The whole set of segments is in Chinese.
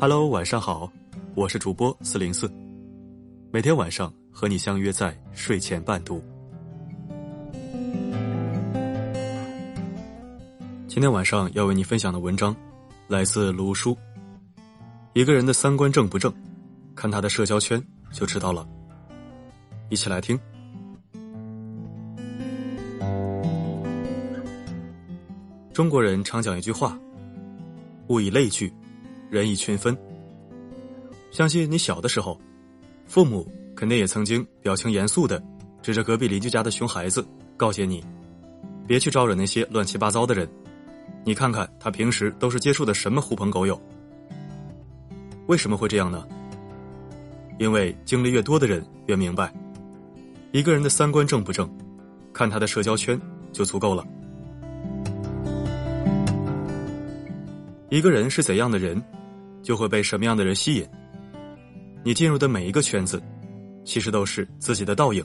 Hello，晚上好，我是主播四零四，每天晚上和你相约在睡前伴读。今天晚上要为你分享的文章来自卢叔。一个人的三观正不正，看他的社交圈就知道了。一起来听。中国人常讲一句话：“物以类聚。”人以群分，相信你小的时候，父母肯定也曾经表情严肃的指着隔壁邻居家的熊孩子，告诫你，别去招惹那些乱七八糟的人。你看看他平时都是接触的什么狐朋狗友？为什么会这样呢？因为经历越多的人越明白，一个人的三观正不正，看他的社交圈就足够了。一个人是怎样的人？就会被什么样的人吸引？你进入的每一个圈子，其实都是自己的倒影。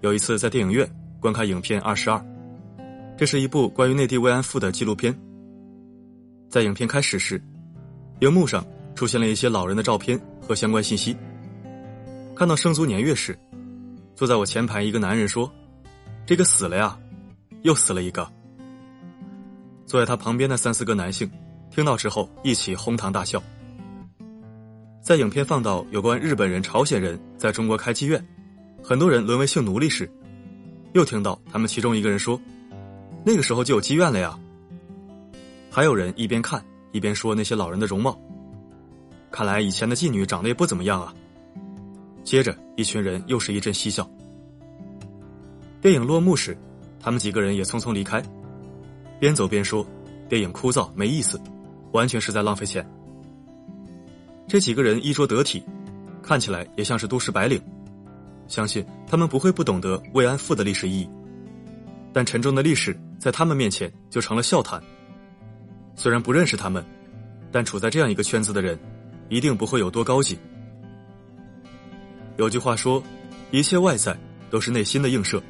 有一次在电影院观看影片《二十二》，这是一部关于内地慰安妇的纪录片。在影片开始时，荧幕上出现了一些老人的照片和相关信息。看到生卒年月时，坐在我前排一个男人说：“这个死了呀，又死了一个。”坐在他旁边的三四个男性。听到之后，一起哄堂大笑。在影片放到有关日本人、朝鲜人在中国开妓院，很多人沦为性奴隶时，又听到他们其中一个人说：“那个时候就有妓院了呀。”还有人一边看一边说那些老人的容貌，看来以前的妓女长得也不怎么样啊。接着，一群人又是一阵嬉笑。电影落幕时，他们几个人也匆匆离开，边走边说：“电影枯燥没意思。”完全是在浪费钱。这几个人衣着得体，看起来也像是都市白领，相信他们不会不懂得慰安妇的历史意义。但沉重的历史在他们面前就成了笑谈。虽然不认识他们，但处在这样一个圈子的人，一定不会有多高级。有句话说：“一切外在都是内心的映射。”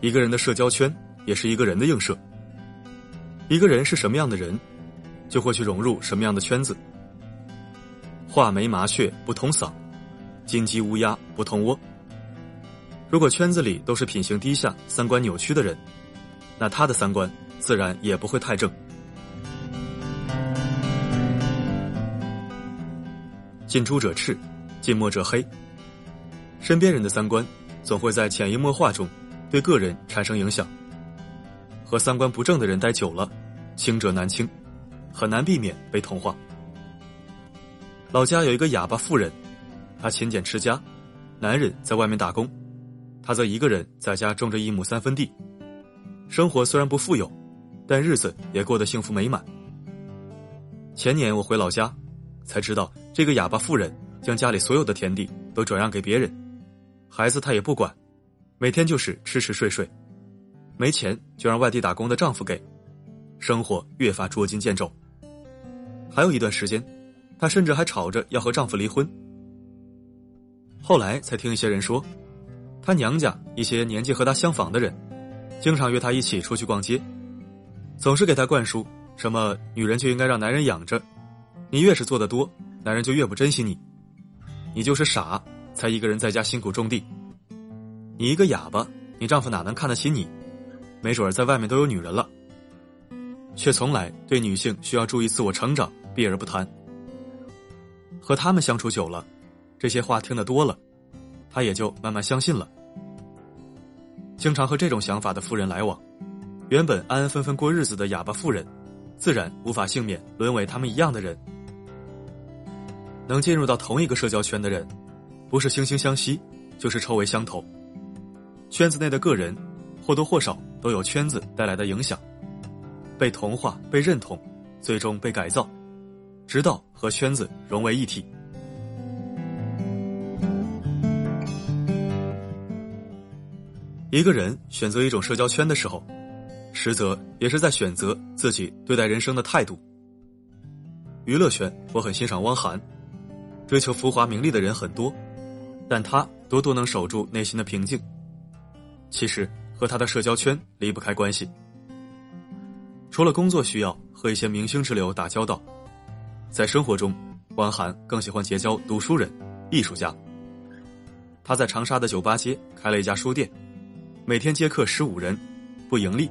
一个人的社交圈也是一个人的映射。一个人是什么样的人？就会去融入什么样的圈子？画眉麻雀不同嗓，金鸡乌鸦不同窝。如果圈子里都是品行低下、三观扭曲的人，那他的三观自然也不会太正。近朱者赤，近墨者黑。身边人的三观总会在潜移默化中对个人产生影响。和三观不正的人待久了，清者难清。很难避免被同化。老家有一个哑巴妇人，她勤俭持家，男人在外面打工，她则一个人在家种着一亩三分地，生活虽然不富有，但日子也过得幸福美满。前年我回老家，才知道这个哑巴妇人将家里所有的田地都转让给别人，孩子她也不管，每天就是吃吃睡睡，没钱就让外地打工的丈夫给，生活越发捉襟见肘。还有一段时间，她甚至还吵着要和丈夫离婚。后来才听一些人说，她娘家一些年纪和她相仿的人，经常约她一起出去逛街，总是给她灌输什么女人就应该让男人养着，你越是做的多，男人就越不珍惜你，你就是傻才一个人在家辛苦种地，你一个哑巴，你丈夫哪能看得起你？没准在外面都有女人了，却从来对女性需要注意自我成长。避而不谈，和他们相处久了，这些话听得多了，他也就慢慢相信了。经常和这种想法的富人来往，原本安安分分过日子的哑巴富人，自然无法幸免，沦为他们一样的人。能进入到同一个社交圈的人，不是惺惺相惜，就是臭味相投。圈子内的个人，或多或少都有圈子带来的影响，被同化、被认同，最终被改造。直到和圈子融为一体。一个人选择一种社交圈的时候，实则也是在选择自己对待人生的态度。娱乐圈，我很欣赏汪涵，追求浮华名利的人很多，但他多多能守住内心的平静。其实和他的社交圈离不开关系，除了工作需要和一些明星之流打交道。在生活中，汪涵更喜欢结交读书人、艺术家。他在长沙的酒吧街开了一家书店，每天接客十五人，不盈利，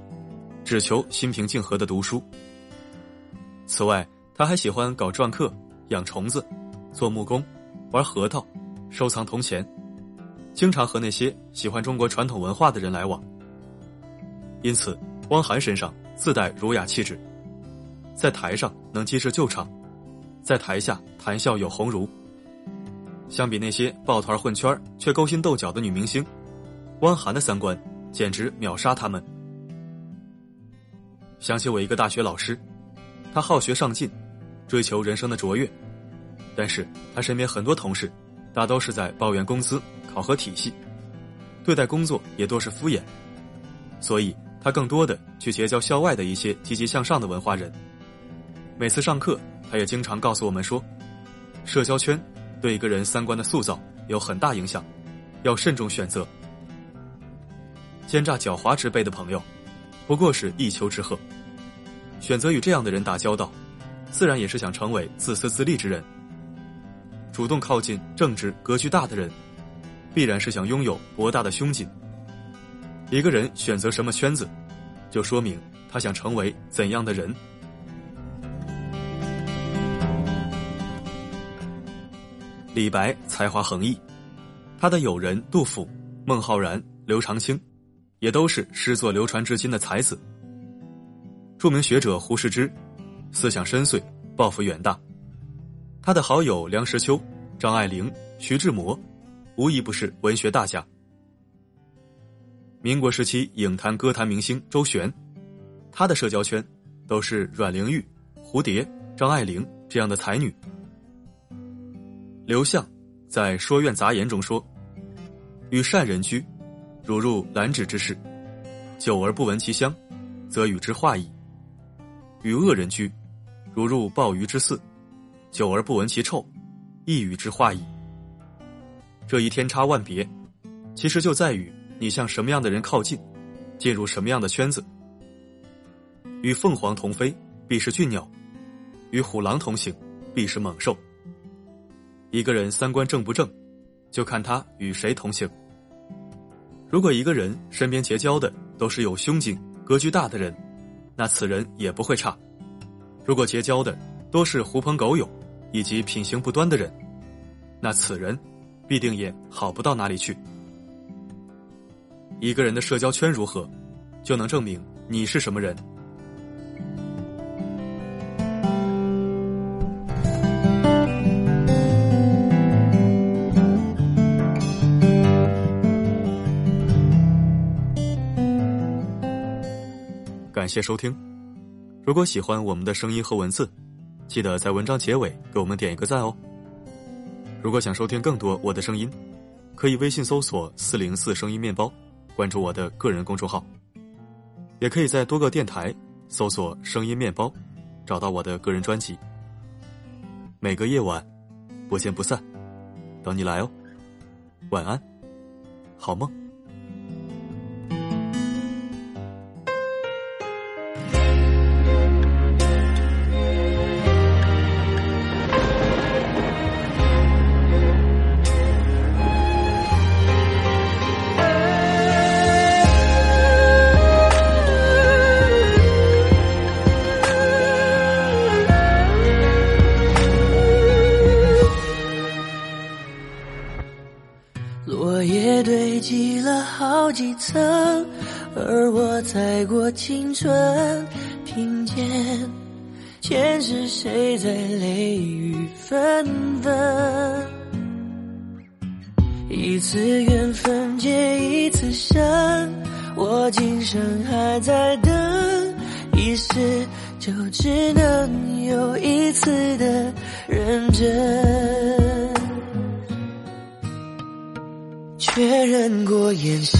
只求心平静和的读书。此外，他还喜欢搞篆刻、养虫子、做木工、玩核桃、收藏铜钱，经常和那些喜欢中国传统文化的人来往。因此，汪涵身上自带儒雅气质，在台上能机智救场，在台下谈笑有鸿儒。相比那些抱团混圈却勾心斗角的女明星，汪涵的三观简直秒杀他们。想起我一个大学老师，他好学上进，追求人生的卓越，但是他身边很多同事，大都是在抱怨工资、考核体系，对待工作也多是敷衍，所以他更多的去结交校外的一些积极向上的文化人。每次上课，他也经常告诉我们说，社交圈。对一个人三观的塑造有很大影响，要慎重选择。奸诈狡猾之辈的朋友，不过是一丘之貉。选择与这样的人打交道，自然也是想成为自私自利之人。主动靠近正直格局大的人，必然是想拥有博大的胸襟。一个人选择什么圈子，就说明他想成为怎样的人。李白才华横溢，他的友人杜甫、孟浩然、刘长卿，也都是诗作流传至今的才子。著名学者胡适之，思想深邃，抱负远大。他的好友梁实秋、张爱玲、徐志摩，无一不是文学大家。民国时期影坛歌坛明星周璇，他的社交圈都是阮玲玉、蝴蝶、张爱玲这样的才女。刘向在《说苑杂言》中说：“与善人居，如入兰芷之室，久而不闻其香，则与之化矣；与恶人居，如入鲍鱼之肆，久而不闻其臭，亦与之化矣。”这一天差万别，其实就在于你向什么样的人靠近，进入什么样的圈子。与凤凰同飞，必是俊鸟；与虎狼同行，必是猛兽。一个人三观正不正，就看他与谁同行。如果一个人身边结交的都是有胸襟、格局大的人，那此人也不会差；如果结交的都是狐朋狗友以及品行不端的人，那此人必定也好不到哪里去。一个人的社交圈如何，就能证明你是什么人。谢收听，如果喜欢我们的声音和文字，记得在文章结尾给我们点一个赞哦。如果想收听更多我的声音，可以微信搜索“四零四声音面包”，关注我的个人公众号，也可以在多个电台搜索“声音面包”，找到我的个人专辑。每个夜晚，不见不散，等你来哦。晚安，好梦。而我踩过青春，听见前世谁在泪雨纷纷。一次缘分结一次生，我今生还在等，一世就只能有一次的认真。确认过眼神，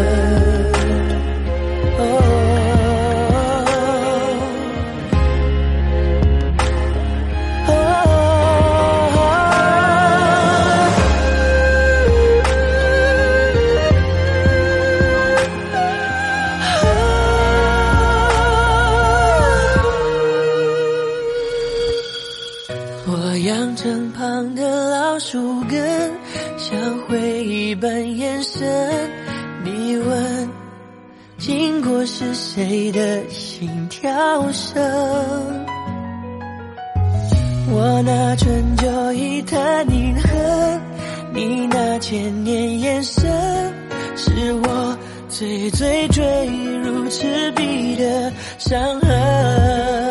树根，像回忆般延伸。你问，经过是谁的心跳声？我那春秋一叹饮恨，你那千年眼神，是我最最坠入赤壁的伤痕。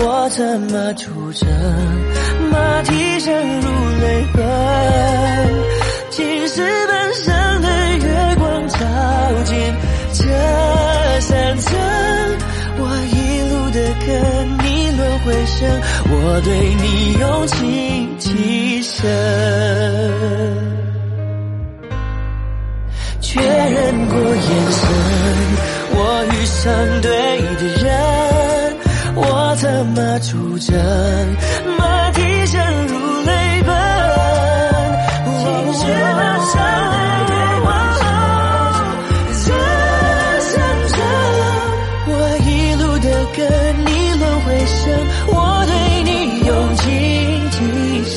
我策马出征，马蹄声如泪奔。青石板上的月光照进这山城，我一路的跟你轮回声，我对你用情出征，马蹄声如泪奔。青石板上的月光照这山城，我一路的跟你轮回声，我对你用情极深。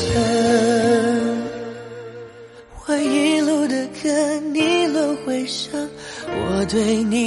我一路的跟你轮回声，我对你。